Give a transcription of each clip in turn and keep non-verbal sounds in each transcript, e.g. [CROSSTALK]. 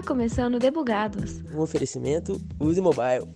Está começando Debugados. Um oferecimento Use Mobile.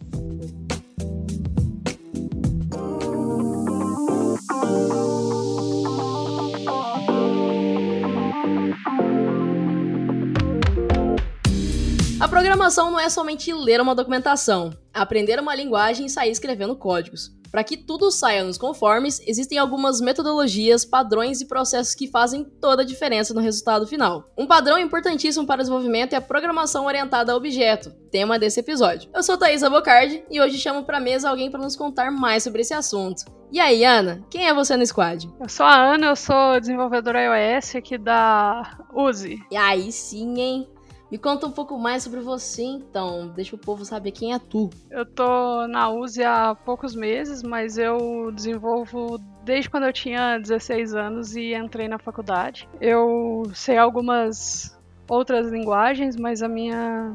A programação não é somente ler uma documentação, aprender uma linguagem e sair escrevendo códigos. Para que tudo saia nos conformes, existem algumas metodologias, padrões e processos que fazem toda a diferença no resultado final. Um padrão importantíssimo para o desenvolvimento é a programação orientada a objeto, tema desse episódio. Eu sou Thaisa Bocardi e hoje chamo para mesa alguém para nos contar mais sobre esse assunto. E aí, Ana, quem é você no squad? Eu sou a Ana, eu sou desenvolvedora iOS aqui da Uzi. E aí sim, hein? Me conta um pouco mais sobre você, então. Deixa o povo saber quem é tu. Eu tô na USE há poucos meses, mas eu desenvolvo desde quando eu tinha 16 anos e entrei na faculdade. Eu sei algumas outras linguagens, mas a minha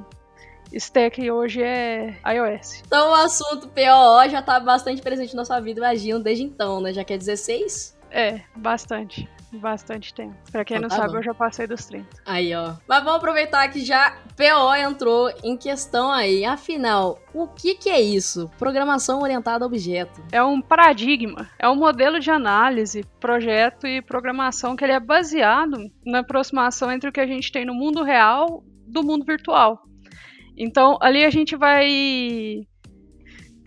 stack hoje é iOS. Então o assunto POO já tá bastante presente na sua vida, imagino, desde então, né? Já que é 16? É, bastante bastante tempo. Pra quem então, não tá sabe, bom. eu já passei dos 30. Aí, ó. Mas vamos aproveitar que já PO entrou em questão aí. Afinal, o que, que é isso? Programação orientada a objeto. É um paradigma, é um modelo de análise, projeto e programação que ele é baseado na aproximação entre o que a gente tem no mundo real do mundo virtual. Então, ali a gente vai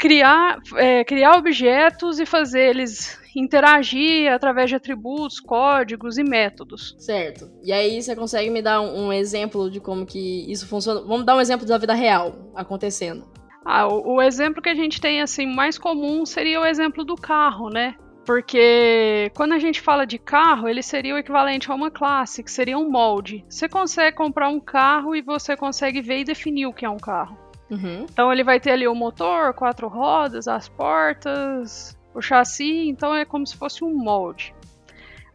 criar, é, criar objetos e fazer eles interagir através de atributos, códigos e métodos. Certo. E aí você consegue me dar um, um exemplo de como que isso funciona? Vamos dar um exemplo da vida real acontecendo. Ah, o, o exemplo que a gente tem assim mais comum seria o exemplo do carro, né? Porque quando a gente fala de carro, ele seria o equivalente a uma classe, que seria um molde. Você consegue comprar um carro e você consegue ver e definir o que é um carro. Uhum. Então ele vai ter ali o motor, quatro rodas, as portas, o chassi, então é como se fosse um molde.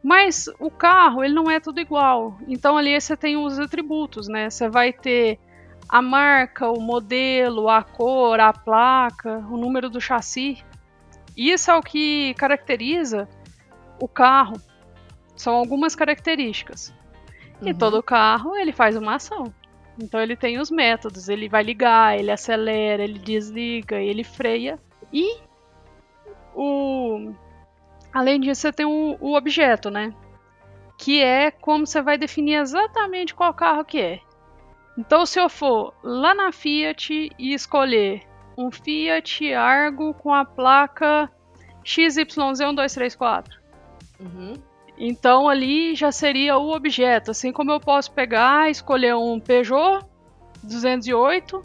Mas o carro, ele não é tudo igual. Então ali você tem os atributos, né? Você vai ter a marca, o modelo, a cor, a placa, o número do chassi. Isso é o que caracteriza o carro. São algumas características. Uhum. E todo carro, ele faz uma ação. Então ele tem os métodos, ele vai ligar, ele acelera, ele desliga, ele freia. E o além disso, você tem o, o objeto, né? Que é como você vai definir exatamente qual carro que é. Então, se eu for lá na Fiat e escolher um Fiat Argo com a placa XYZ1234. Uhum. Então ali já seria o objeto. Assim como eu posso pegar, escolher um Peugeot 208,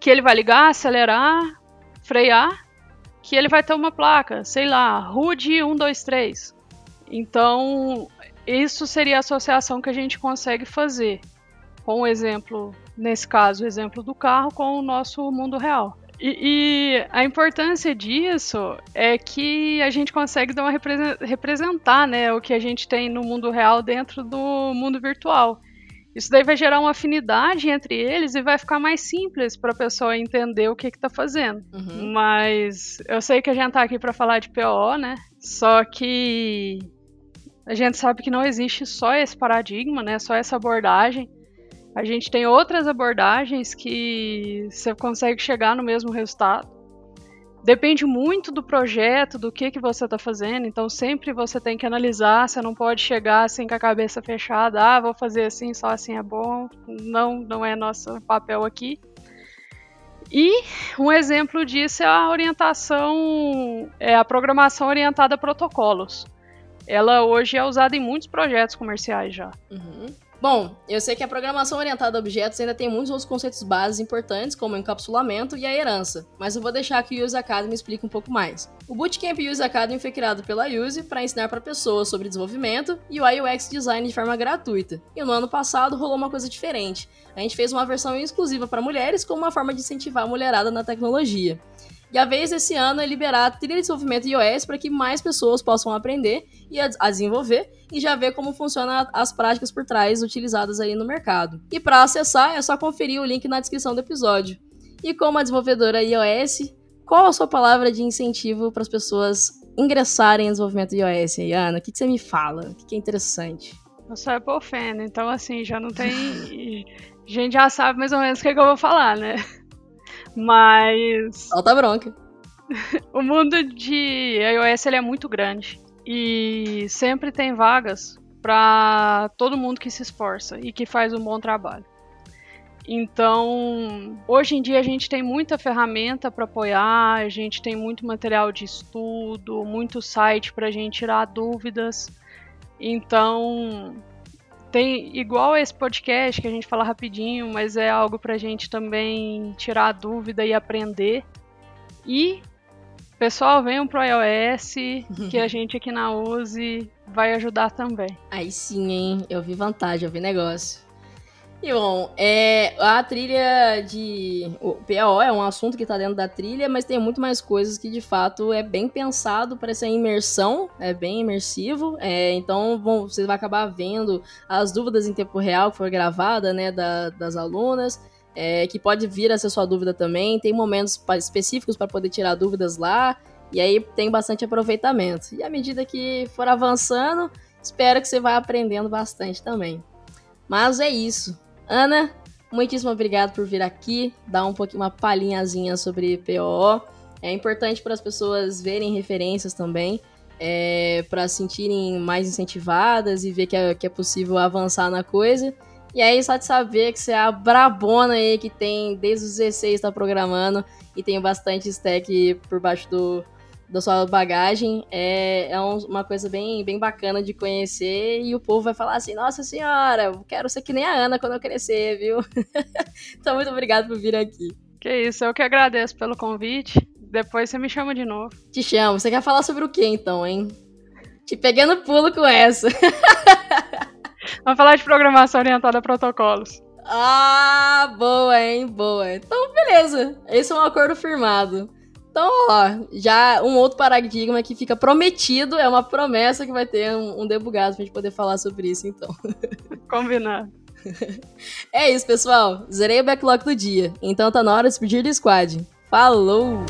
que ele vai ligar, acelerar, frear que ele vai ter uma placa, sei lá, RUD 123. Então, isso seria a associação que a gente consegue fazer com o exemplo, nesse caso, o exemplo do carro com o nosso mundo real. E, e, a importância disso é que a gente consegue dar uma representar né, o que a gente tem no mundo real dentro do mundo virtual. Isso daí vai gerar uma afinidade entre eles e vai ficar mais simples para a pessoa entender o que está fazendo. Uhum. Mas eu sei que a gente está aqui para falar de PO, né? Só que a gente sabe que não existe só esse paradigma, né? Só essa abordagem. A gente tem outras abordagens que você consegue chegar no mesmo resultado depende muito do projeto, do que, que você está fazendo, então sempre você tem que analisar, você não pode chegar assim com a cabeça fechada, ah, vou fazer assim, só assim é bom. Não, não é nosso papel aqui. E um exemplo disso é a orientação, é a programação orientada a protocolos. Ela hoje é usada em muitos projetos comerciais já. Uhum. Bom, eu sei que a programação orientada a objetos ainda tem muitos outros conceitos básicos importantes, como o encapsulamento e a herança, mas eu vou deixar que o Use Academy explique um pouco mais. O Bootcamp Use Academy foi criado pela Use para ensinar para pessoas sobre desenvolvimento e o UX design de forma gratuita. E no ano passado rolou uma coisa diferente. A gente fez uma versão exclusiva para mulheres como uma forma de incentivar a mulherada na tecnologia. E a vez desse ano é liberar a trilha de desenvolvimento iOS para que mais pessoas possam aprender e a, desenvolver e já ver como funcionam as práticas por trás utilizadas aí no mercado. E para acessar é só conferir o link na descrição do episódio. E como a desenvolvedora iOS, qual a sua palavra de incentivo para as pessoas ingressarem em desenvolvimento iOS, aí, Ana? O que, que você me fala? O que, que é interessante? Eu sou Apple fan, então assim, já não tem. a [LAUGHS] gente já sabe mais ou menos o que, é que eu vou falar, né? Mas. Solta bronca. o mundo de iOS ele é muito grande. E sempre tem vagas para todo mundo que se esforça e que faz um bom trabalho. Então, hoje em dia a gente tem muita ferramenta para apoiar, a gente tem muito material de estudo, muito site para a gente tirar dúvidas. Então, tem igual esse podcast que a gente fala rapidinho, mas é algo para a gente também tirar dúvida e aprender. E pessoal, venham pro iOS, que a [LAUGHS] gente aqui na Use vai ajudar também. Aí sim, hein? Eu vi vantagem, eu vi negócio. E bom, é, a trilha de. O PAO é um assunto que está dentro da trilha, mas tem muito mais coisas que de fato é bem pensado para essa imersão, é bem imersivo. É, então bom, você vai acabar vendo as dúvidas em tempo real que foi gravada, né, da, das alunas. É, que pode vir a ser sua dúvida também. Tem momentos específicos para poder tirar dúvidas lá. E aí tem bastante aproveitamento. E à medida que for avançando, espero que você vá aprendendo bastante também. Mas é isso. Ana, muitíssimo obrigado por vir aqui, dar um pouquinho uma palhinhazinha sobre POO. É importante para as pessoas verem referências também, é, para se sentirem mais incentivadas e ver que é, que é possível avançar na coisa. E aí, só de saber que você é a brabona aí que tem desde os 16 está programando e tem bastante stack por baixo do, da sua bagagem é, é um, uma coisa bem, bem bacana de conhecer e o povo vai falar assim, nossa senhora, eu quero ser que nem a Ana quando eu crescer, viu? [LAUGHS] então, muito obrigado por vir aqui. Que isso, eu que agradeço pelo convite. Depois você me chama de novo. Te chamo. Você quer falar sobre o que então, hein? Te pegando pulo com essa. [LAUGHS] Vamos falar de programação orientada a protocolos. Ah, boa, hein? Boa. Então, beleza. Esse é um acordo firmado. Então, ó, já um outro paradigma que fica prometido, é uma promessa que vai ter um, um debugado pra gente poder falar sobre isso, então. [LAUGHS] Combinado. [LAUGHS] é isso, pessoal. Zerei o backlog do dia. Então tá na hora de despedir do squad. Falou!